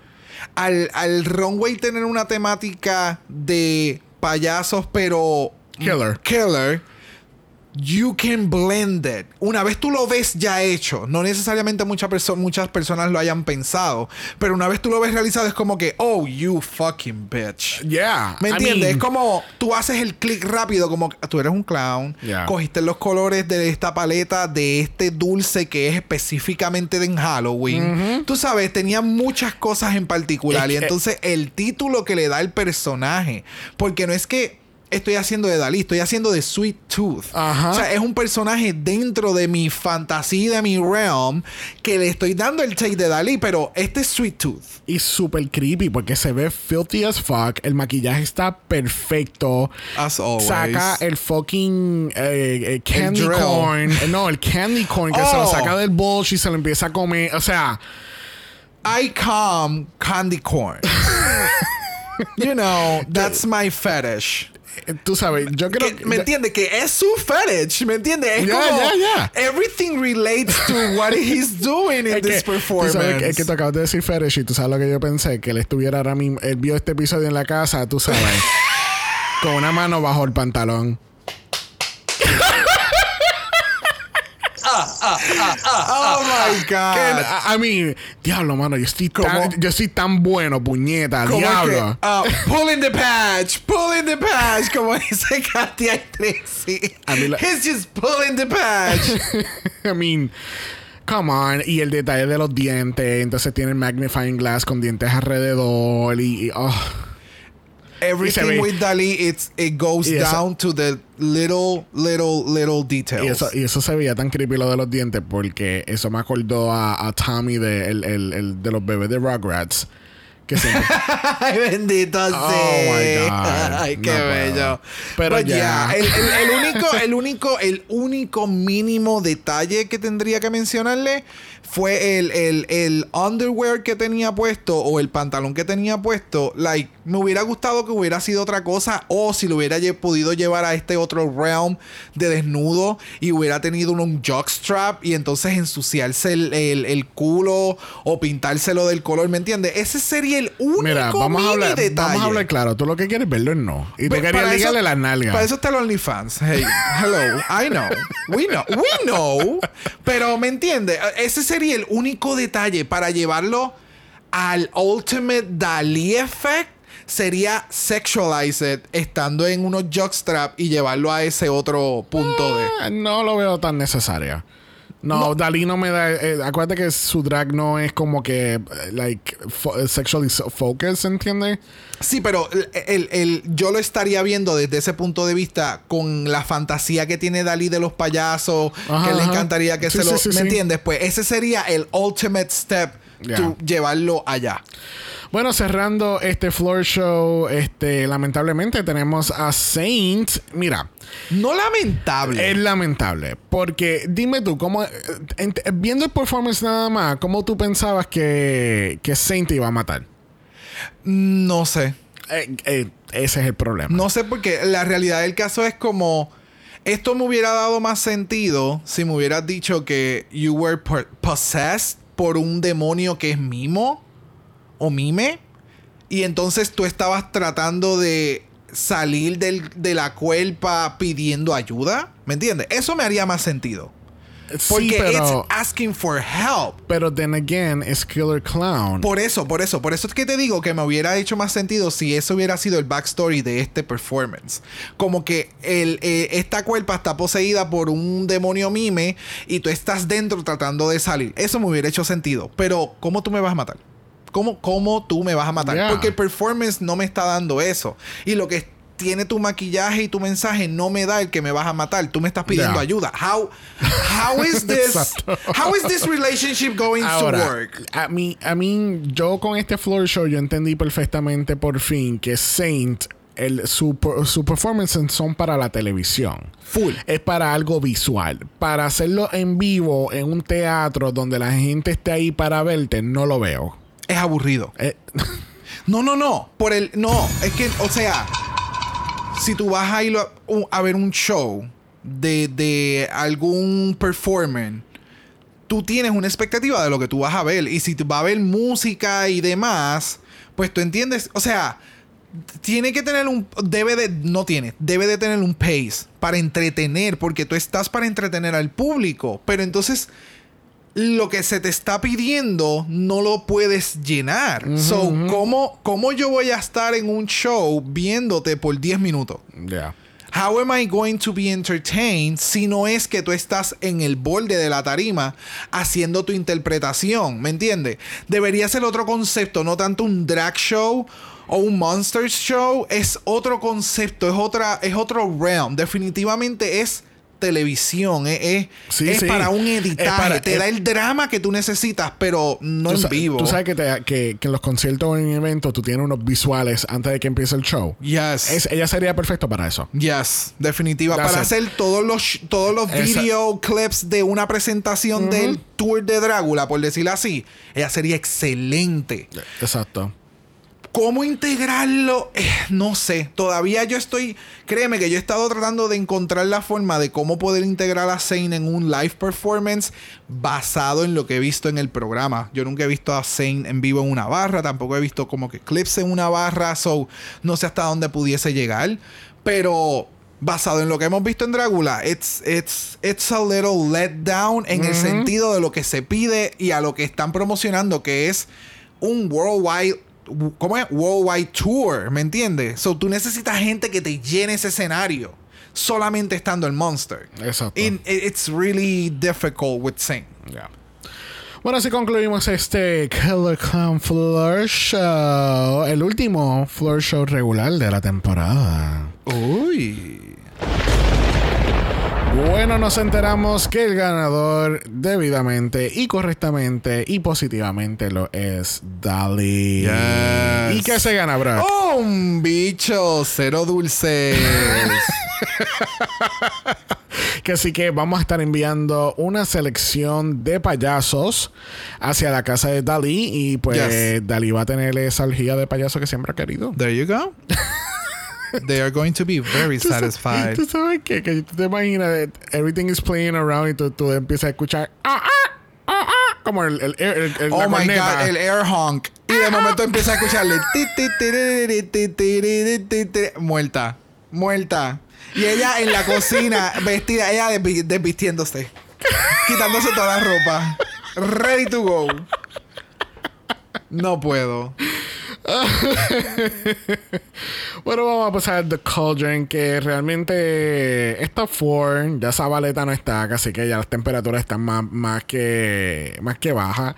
Al, al runway tener una temática de payasos, pero. Killer. Killer. You can blend it. Una vez tú lo ves ya hecho, no necesariamente muchas perso- muchas personas lo hayan pensado, pero una vez tú lo ves realizado es como que, oh, you fucking bitch. Yeah. ¿Me I entiendes? mean- es como tú haces el clic rápido, como tú eres un clown, Yeah. cogiste los colores de esta paleta, de este dulce que es específicamente de en Halloween. Tú sabes, tenía muchas cosas en particular. Es y que- entonces el título que le da el personaje, porque no es que estoy haciendo de Dalí, estoy haciendo de Sweet Tooth. Ajá. O sea, es un personaje dentro de mi fantasía, de mi realm, que le estoy dando el take de Dalí, pero este es Sweet Tooth. Y súper creepy porque se ve filthy as fuck. El maquillaje está perfecto. As always. Saca el fucking eh, eh, candy corn. Eh, No, el candy corn que se lo Oh. saca del bolso y se lo empieza a comer. O sea, I come candy corn. you know, that's my fetish. Eh, tú sabes, yo creo que, ¿Me entiendes? Que es su fetish, ¿me entiendes? Es Ya, como ya, ya. everything relates to what he's doing in Es que, this tú performance. sabes que, es que tú acabas de decir fetish y tú sabes lo que yo pensé, que él estuviera ahora mismo, él vio este episodio en la casa, tú sabes, con una mano bajo el pantalón. Oh my god. I I mean, diablo, mano, yo estoy, tan, yo estoy tan bueno, puñeta, Como es diablo. que, ah, pulling the patch, pulling the patch, como dice Katia y Tracy. A mí la- He's just pulling the patch. I mean, come on. Y el detalle de los dientes. Entonces tiene el magnifying glass con dientes alrededor. Y, y, oh. Everything ve- with Dali, it's, it goes Y eso- down to the little, little, little details. Y eso, y eso se veía tan creepy lo de los dientes porque eso me acordó a, a Tommy de, el, el- el de los bebés de Rugrats. Que siempre, Ay, bendito Oh, sea. my God. Ay, qué No bello. Pero But ya. yeah, el, el- el único, el único, el único mínimo detalle que tendría que mencionarle fue el, el, el underwear que tenía puesto o el pantalón que tenía puesto. Like, me hubiera gustado que hubiera sido otra cosa o si lo hubiera podido llevar a este otro realm de desnudo y hubiera tenido un, un jockstrap y entonces ensuciarse el, el- el culo o pintárselo del color, ¿me entiendes? Ese sería el único mira, vamos a, mini hablar, detalle. vamos a hablar claro. Tú lo que quieres verlo es no. Y tú Pe- querías ligarle las nalgas. Para eso está el OnlyFans. Hey, hello, I know. We know. We know. Pero, ¿me entiendes? Ese sería el único detalle para llevarlo al Ultimate Dali Effect. Sería sexualize it estando en unos jockstrap y llevarlo a ese otro punto de... Eh, no lo veo tan necesario. No, Dalí no me da. eh, acuérdate que su drag no es como que, eh, like, fo- sexually focused, ¿entiendes? Sí, pero el, el- el- yo lo estaría viendo desde ese punto de vista con la fantasía que tiene Dalí de los payasos, Ajá, que le encantaría que Sí, se lo... sí, ¿Me entiendes? Pues ese sería el ultimate step Llevarlo allá. Bueno, cerrando este floor show, este, lamentablemente tenemos a Saint. Mira, No lamentable. es lamentable. Porque dime tú, ¿cómo, eh, viendo el performance nada más, ¿cómo tú pensabas que, que Saint te iba a matar? No sé. Eh, eh, ese es el problema. No sé porque la realidad del caso es como... Esto me hubiera dado más sentido si me hubieras dicho que you were po- possessed por un demonio que es mimo o mime. Y entonces tú estabas tratando de salir del- de la cuerpa pidiendo ayuda. ¿Me entiendes? Eso me haría más sentido. Porque sí, pero, it's asking for help. pero then again, es Killer Clown. Por eso, por eso, por eso es que te digo que me hubiera hecho más sentido si eso hubiera sido el backstory de este performance. Como que el, eh, esta cuerpa está poseída por un demonio mime y tú estás dentro tratando de salir. Eso me hubiera hecho sentido. Pero, ¿cómo tú me vas a matar? ¿Cómo, cómo tú me vas a matar? Yeah. Porque el performance no me está dando eso. Y lo que tiene tu maquillaje y tu mensaje no me da el que me vas a matar. Tú me estás pidiendo ayuda. How, how is this? How is this relationship going to work? a mí, a mí, yo con este floor show, yo entendí perfectamente por fin que Saint, el, su, su performance son para la televisión. Full. Es para algo visual. Para hacerlo en vivo, en un teatro donde la gente esté ahí para verte, no lo veo. Es aburrido. Eh, No, no, no. Por el. No. Es que, o sea. Si tú vas a ir a, ver un show de, de algún performer, tú tienes una expectativa de lo que tú vas a ver. Y si vas a ver música y demás, pues tú entiendes. O sea, tiene que tener un. Debe de. No tiene. Debe de tener un pace para entretener. Porque tú estás para entretener al público. Pero entonces. Lo que se te está pidiendo no lo puedes llenar. so, ¿cómo, ¿cómo yo voy a estar en un show viéndote por 10 minutos? ya. How am I going to be entertained si no es que tú estás en el borde de la tarima haciendo tu interpretación? ¿Me entiendes? Debería ser otro concepto, no tanto un drag show o un monsters show. Es otro concepto, es, otra, es otro realm. Definitivamente es televisión, es, es- Sí, es sí. para un editaje. para- te da el drama que tú necesitas, pero no en vivo. Tú sabes que, te- que, que en los conciertos o en eventos tú tienes unos visuales antes de que empiece el show. Yes. Es- ella sería perfecto para eso. Yes, definitiva. That's para it. hacer todos los todos los Esa- video clips de una presentación del tour de Drácula, por decirlo así, ella sería excelente. Exacto. ¿Cómo integrarlo? Eh, no sé. Todavía yo estoy. Créeme que yo he estado tratando de encontrar la forma de cómo poder integrar a Zane en un live performance basado en lo que he visto en el programa. Yo nunca he visto a Zane en vivo en una barra. Tampoco he visto como que clips en una barra. So, no sé hasta dónde pudiese llegar. Pero basado en lo que hemos visto en Drácula, it's, it's, it's a little let down en el sentido de lo que se pide y a lo que están promocionando, que es un worldwide ¿cómo es? Worldwide Tour, ¿me entiendes? So tú necesitas gente que te llene ese escenario solamente estando el Monster. Exacto. And it's really difficult with Sing. Yeah. Bueno, así concluimos este Killer Clown Floor Show, el último Floor Show regular de la temporada. Uy. Bueno, nos enteramos que el ganador debidamente y correctamente y positivamente lo es Dali. Yes. ¿Y qué se gana? Oh, un bicho, cero dulces. que así que vamos a estar enviando una selección de payasos hacia la casa de Dalí y pues Yes. Dalí va a tener esa orgía de payaso que siempre ha querido. There you go. They are going to be very satisfied. ¿Tú sabes qué? Que tú te imaginas that everything is playing around y tú, tú empiezas a escuchar ah, ah, ah, ah, como el, el, el, el- Oh my corneta. god, el air honk. Y de momento empieza a escucharle. ti, ti, tiriri, ti, tiriri, ti, ti. Muerta. Muerta. Y ella en la cocina, vestida, ella desvi- desvistiéndose. Quitándose toda la ropa. Ready to go. No puedo. Bueno, vamos a pasar The Cauldron, que realmente está Four, ya esa baleta no está, así que ya las temperaturas están más, más que más que bajas.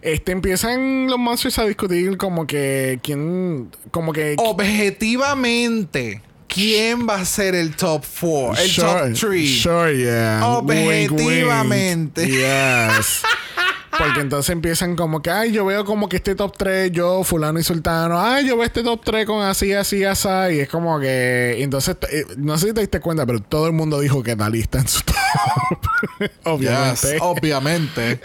Este empiezan los monsters a discutir como que quién, como que Objetivamente, ¿quién va a ser el top 4? El Sure, top 3. Sure, yeah. Objetivamente. Wink, wink. Yes. Porque entonces empiezan como que, ay, yo veo como que este top 3, yo, fulano y sultano, ay, yo veo este top 3 con así, así, así, y es como que, entonces, eh, no sé si te diste cuenta, pero todo el mundo dijo que Dalí está en su top. Obviamente. Yes, obviamente.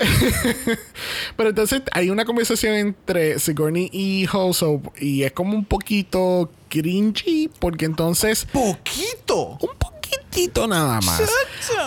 Pero entonces hay una conversación entre Sigourney y Hoso y es como un poquito cringy, porque entonces Poquito. un poquitito nada más.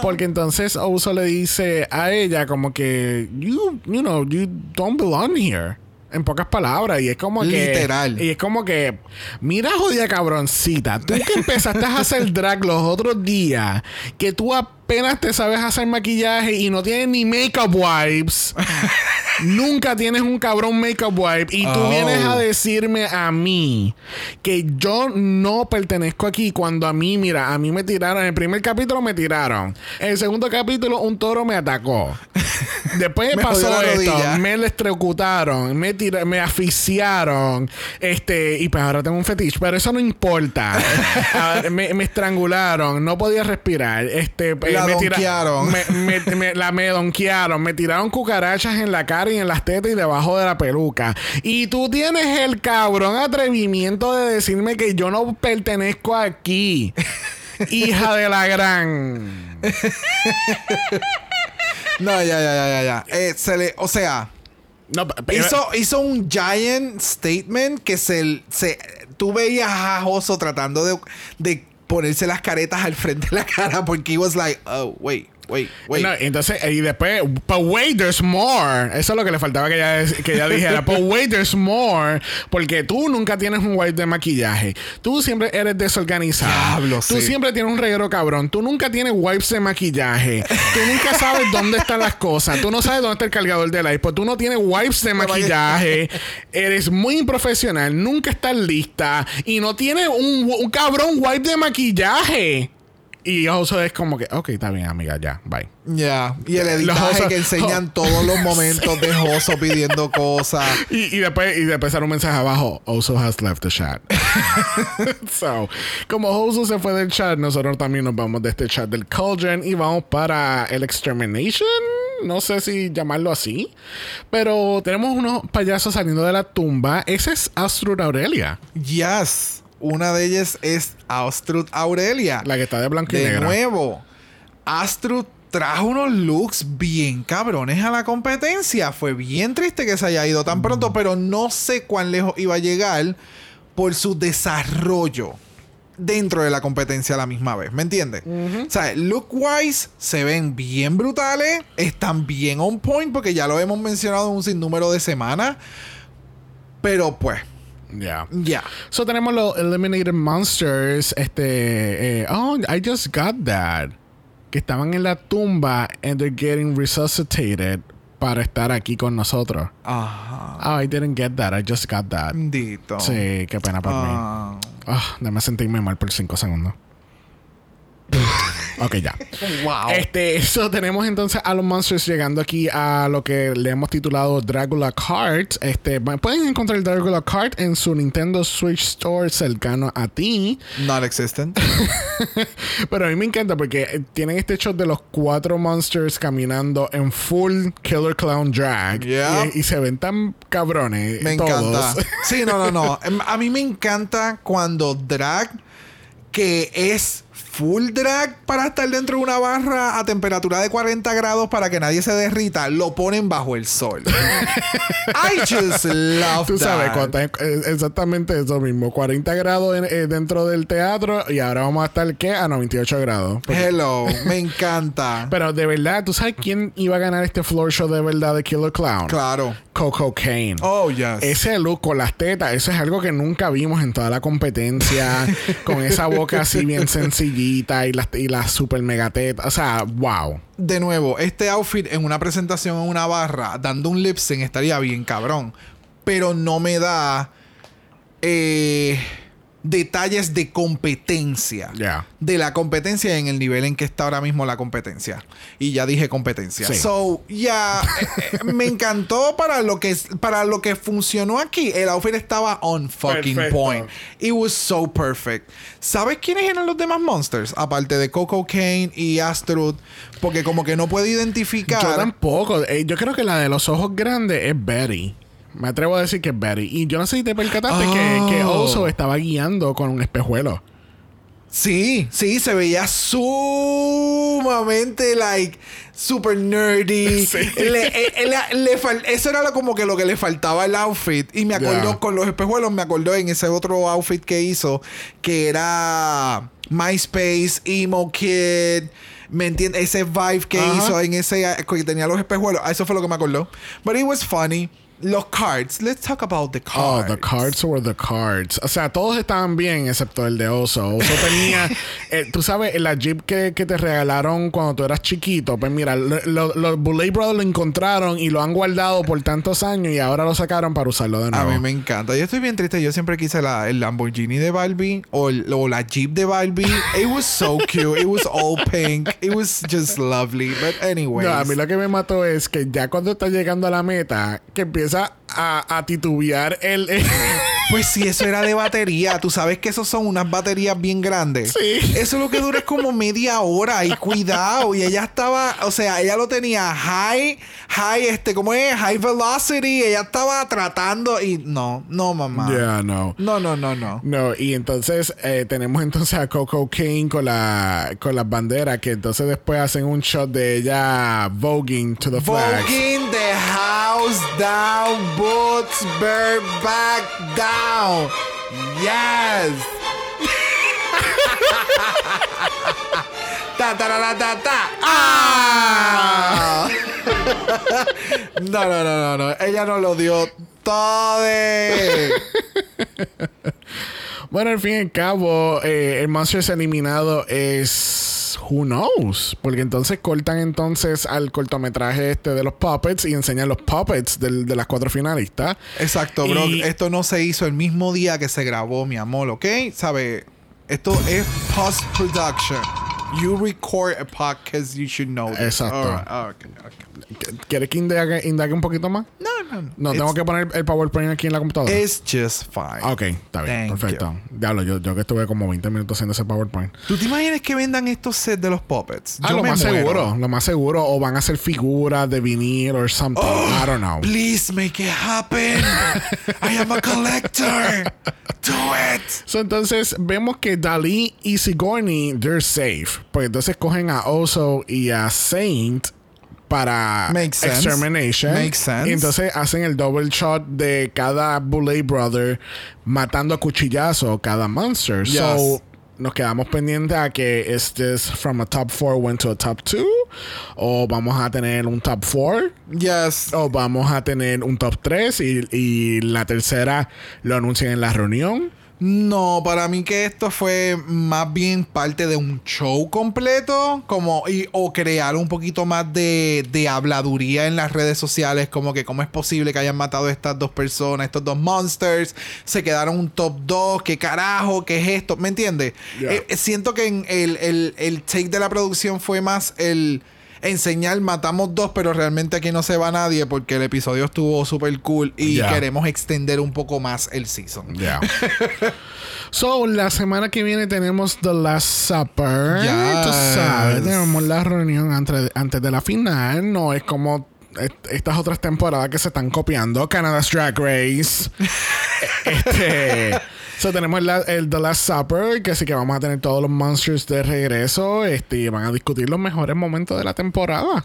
Porque entonces Ouso le dice a ella como que you you know you don't belong here. En pocas palabras, y es como que. Literal. Y es como que. Mira, jodida cabroncita. Tú que empezaste a hacer drag los otros días, que tú apenas te sabes hacer maquillaje y no tienes ni makeup wipes. Nunca tienes un cabrón makeup wipe y tú Oh. vienes a decirme a mí que yo no pertenezco aquí cuando a mí, mira, a mí me tiraron, en el primer capítulo me tiraron, en el segundo capítulo un toro me atacó. Después Me pasó esto, rodilla. me electrocutaron, me tira- me asfixiaron, este, y pues ahora tengo un fetiche, pero eso no importa. A me, me estrangularon, no podía respirar, este, La me tira- donkearon. me, me- me- la me donkearon, me tiraron cucarachas en la cara y en las tetas y debajo de la peluca. Y tú tienes el cabrón atrevimiento de decirme que yo no pertenezco aquí. Hija de la gran. No, ya, ya, ya, ya, ya. Eh, se le, o sea, No, pero- hizo, hizo un giant statement que se, se tú veías a Joso tratando de, de ponerse las caretas al frente de la cara porque he was like, oh, wait, wait, wait. No, entonces, y después, but wait, there's more. Eso es lo que le faltaba que ella, que ella dijera. but wait, there's more. Porque tú nunca tienes un wipe de maquillaje. Tú siempre eres desorganizado. Diablo, tú sí. siempre tienes un reguero cabrón. Tú nunca tienes wipes de maquillaje. Tú nunca sabes dónde están las cosas. Tú no sabes dónde está el cargador del iPod. Tú no tienes wipes de maquillaje. eres muy improfesional. Nunca estás lista. Y no tienes un, un cabrón wipe de maquillaje. Y eso es como que, ok, está bien, amiga, ya, bye. Ya. Y el editaje Joso- que enseñan todos los momentos de Joso pidiendo cosas. Y, y después y después sale un mensaje abajo Oso has left the chat so como Oso se fue del chat nosotros también nos vamos de este chat del Cauldron y vamos para el Extermination no sé si llamarlo así pero tenemos unos payasos saliendo de la tumba ese es Astrud Aurelia Yes. Una de ellas es Astrud Aurelia. la que está de blanco y de nuevo, Astrud trajo unos looks bien cabrones a la competencia. Fue bien triste que se haya ido tan pronto, pero no sé cuán lejos iba a llegar por su desarrollo dentro de la competencia a la misma vez. ¿Me entiendes? O sea, look wise se ven bien brutales, están bien on point porque ya lo hemos mencionado en un sinnúmero de semanas. Pero pues, Ya. ya. So tenemos los Eliminated Monsters. Este. eh, oh, I just got that. Que estaban en la tumba and they're getting resuscitated para estar aquí con nosotros. Ajá. Oh, I didn't get that. I just got that. Bendito. Sí, qué pena por mí. Ah. Ah, déjame sentirme mal por 5 segundos. ok, ya. Wow. Este, eso tenemos entonces a los monsters llegando aquí a lo que le hemos titulado Dracula Cards. Este, pueden encontrar el Dracula Card en su Nintendo Switch Store cercano a ti. Not existent. Pero a mí me encanta porque tienen este shot de los cuatro monsters caminando en full Killer Clown drag. Yeah. Y, y se ven tan cabrones. Me todos. encanta. Sí, no, no, no. Em, A mí me encanta cuando drag que es full drag para estar dentro de una barra a temperatura de 40 grados para que nadie se derrita, lo ponen bajo el sol. I just love Tú sabes, that. estás- eh, exactamente eso mismo. 40 grados en- eh, dentro del teatro y ahora vamos a estar, ¿qué? A 98 grados. Porque- Hello, me encanta. Pero de verdad, ¿tú sabes quién iba a ganar este floor show de verdad de Killer Clown? Claro. Coco Kane. Oh, yes. Ese look con las tetas, eso es algo que nunca vimos en toda la competencia. con esa boca así bien sencillita y las, y super mega tetas. O sea, wow. de nuevo, este outfit en una presentación en una barra, dando un lip sync, estaría bien cabrón. Pero no me da eh, detalles de competencia. Ya. De la competencia en el nivel en que está ahora mismo la competencia. Y ya dije competencia. Sí. So, ya eh, eh, me encantó para lo que para lo que funcionó aquí. El outfit estaba on fucking Perfecto. point. It was so perfect. ¿Sabes quiénes eran los demás monsters? Aparte de Coco Kane y Astrud. Porque como que no puedo identificar. Yo tampoco. Eh, yo creo que la de los ojos grandes es Betty. Me atrevo a decir que es Betty. Y yo no sé si te percataste que, que Oh. Oso estaba guiando con un espejuelo. Sí, sí, se veía sumamente, like, super nerdy. Sí. Le- eh, eh, le- le eso era lo- como que lo que le faltaba al outfit. Y me acordó con los espejuelos, me acordó en ese otro outfit que hizo, que era MySpace, Emo Kid. ¿Me entiendes? Ese vibe que hizo en ese que tenía los espejuelos. Eso fue lo que me acordó. But it was funny. Los cards. Let's talk about the Oh, cards. the cards were the cards. O sea, todos estaban bien excepto el de Oso. Oso tenía, eh, tú sabes, la Jeep que, que te regalaron cuando tú eras chiquito. Pues mira, lo- lo- los Boulay Brothers lo encontraron y lo han guardado por tantos años y ahora lo sacaron para usarlo de A nuevo. mí me encanta. Yo estoy bien triste. Yo siempre quise la, el Lamborghini de Barbie o, el- o la Jeep de Barbie. It was so cute. It was all pink. It was just lovely. But anyways. No, a mí lo que me mató es que ya cuando está llegando a la meta, que empieza a, a titubear el... Pues si eso era de batería. Tú sabes que esos son unas baterías bien grandes. Sí. Eso lo que dura es como media hora. Y cuidado. Y ella estaba... O sea, ella lo tenía high... High, este... ¿Cómo es? High velocity. Ella estaba tratando y... No. No, mamá. Ya, no. No, no, no, no. No, y entonces eh, tenemos entonces a Coco King con la con las banderas que entonces después hacen un shot de ella voguing to the flags. Voguing the down, boots bird back down. Yes. ta ta ta ta ta. Ah. no, no, no, no, no. Ella no lo dio todo. Bueno, al fin y al cabo, eh, el Monsters eliminado es Who knows? Porque entonces cortan entonces al cortometraje este de los puppets y enseñan los puppets del- de las cuatro finalistas. Exacto, bro. Y- Esto no se hizo el mismo día que se grabó, mi amor, ¿ok? ¿Sabe? Esto es post-production. You record a podcast, you should know this. Exacto. Okay, okay. ¿Quieres que indague, indague un poquito más? No, no, no. Tengo que poner el PowerPoint aquí en la computadora. It's just fine. Ok, está bien, Thank perfecto. Diablo, yo, yo que estuve como 20 minutos haciendo ese PowerPoint. ¿Tú te imaginas que vendan estos sets de los puppets? Ah, Yo lo me más muero. seguro, lo más seguro. O van a hacer figuras de vinil or something. Oh, I don't know. Please make it happen. I am a collector. Do it. So, entonces vemos que Dalí y Sigourney, they're safe. Pues entonces cogen a Oso y a Saint para Makes sense. Extermination. Makes sense. Y entonces hacen el double shot de cada Bullet Brother matando a cuchillazo cada monster. So Yes. nos quedamos pendientes a que este es from a top 4 went to a top 2 o vamos a tener un top 4 Yes. o vamos a tener un top 3 y, y la tercera lo anuncian en la reunión. No, para mí que esto fue más bien parte de un show completo, como y, o crear un poquito más de, de habladuría en las redes sociales, como que cómo es posible que hayan matado a estas dos personas, estos dos monsters, se quedaron un top 2, qué carajo, qué es esto, ¿me entiendes? Yeah. Eh, eh, siento que en el, el, el take de la producción fue más el enseñar matamos dos, pero realmente aquí no se va nadie porque el episodio estuvo súper cool y Yeah. queremos extender un poco más el season. Yeah. so, la semana que viene tenemos The Last Supper. Yes. Tú sabes, tenemos la reunión antes, antes de la final. No es como est- estas otras temporadas que se están copiando. Canada's Drag Race. este. So, tenemos la- el The Last Supper, que sí que vamos a tener todos los monsters de regreso. Este, y van a discutir los mejores momentos de la temporada.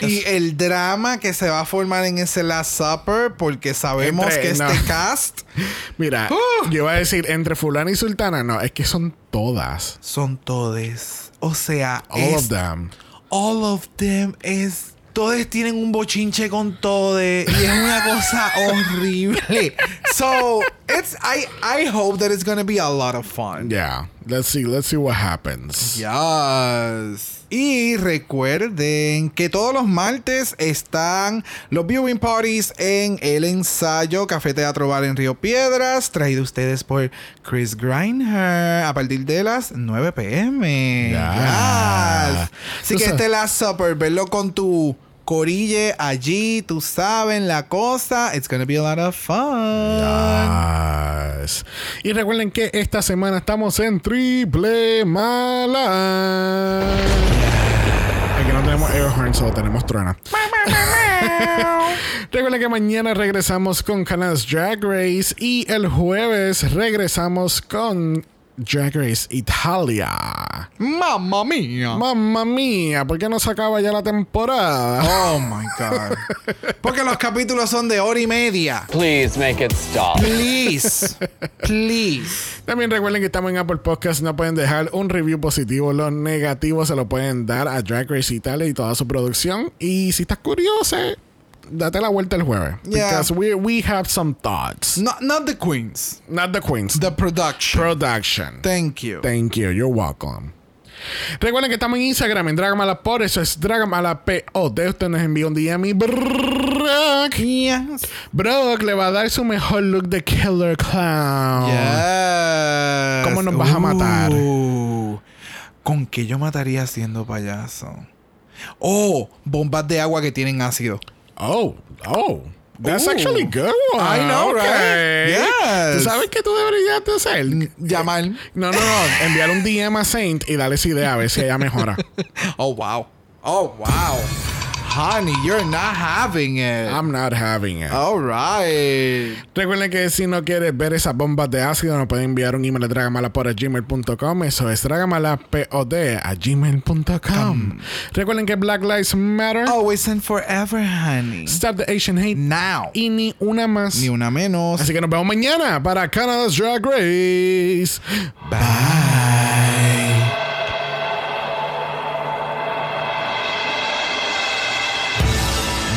Y el drama que se va a formar en ese Last Supper, porque sabemos Entre- que no. este cast Mira, ¡Ah! yo iba a decir entre fulana y sultana. No, es que son todas. son todes. O sea, All es- of them. all of them es. Todos tienen un bochinche con todes y es una cosa horrible. So, it's I I hope that it's gonna be a lot of fun. Yeah. Let's see. Let's see what happens. Yes. Y recuerden que todos los martes están los viewing parties en el ensayo Café Teatro Bar en Río Piedras, traído ustedes por Chris Griner a partir de las 9 pm. Yes. Así que este Last Supper, verlo con tu corille allí, tú sabes la cosa. It's gonna be a lot of fun. Yes. Y recuerden que esta semana estamos en Triple Mala. Aquí no tenemos air horn, solo tenemos truena. Recuerden que mañana regresamos con Canada's Drag Race y el jueves regresamos con Drag Race Italia. Mamma mía. Mamma mía, ¿por qué no se acaba ya la temporada? Oh my God. Porque los capítulos son de hora y media. Please make it stop. Please. Please. También recuerden que estamos en Apple Podcast. No pueden dejar un review positivo. Los negativos se lo pueden dar a Drag Race Italia y toda su producción. Y si estás curioso, date la vuelta el jueves. Yeah. Because we, we have some thoughts. Not, not the queens. Not the queens. The production. production. Thank you. Thank you. You're welcome. Recuerden que estamos en Instagram en Dragamala por eso es Dragamala POD. Usted nos envía un DM y Brock, Yes. Brock le va a dar su mejor look de Killer Clown. Yes. ¿Cómo nos vas a matar? ¿Con qué yo mataría siendo payaso? Oh, bombas de agua que tienen ácido. Oh, oh. That's actually good. one. I know, right? Yes. ¿Tú sabes qué tú deberías de hacer? Llamar. No, no, no. Enviar un DM a Saint y darle esa idea a ver si ella mejora. Oh, wow. Oh, wow. Honey, you're not having it. I'm not having it. All right. Recuerden que si no quieres ver esas bombas de ácido, nos pueden enviar un email a dragamalapod.gmail.com. Eso es dragamalapod a gmail.com. Recuerden que Black Lives Matter. Always and forever, honey. Stop the Asian hate. Now. Y ni una más. Ni una menos. Así que nos vemos mañana para Canada's Drag Race. Bye.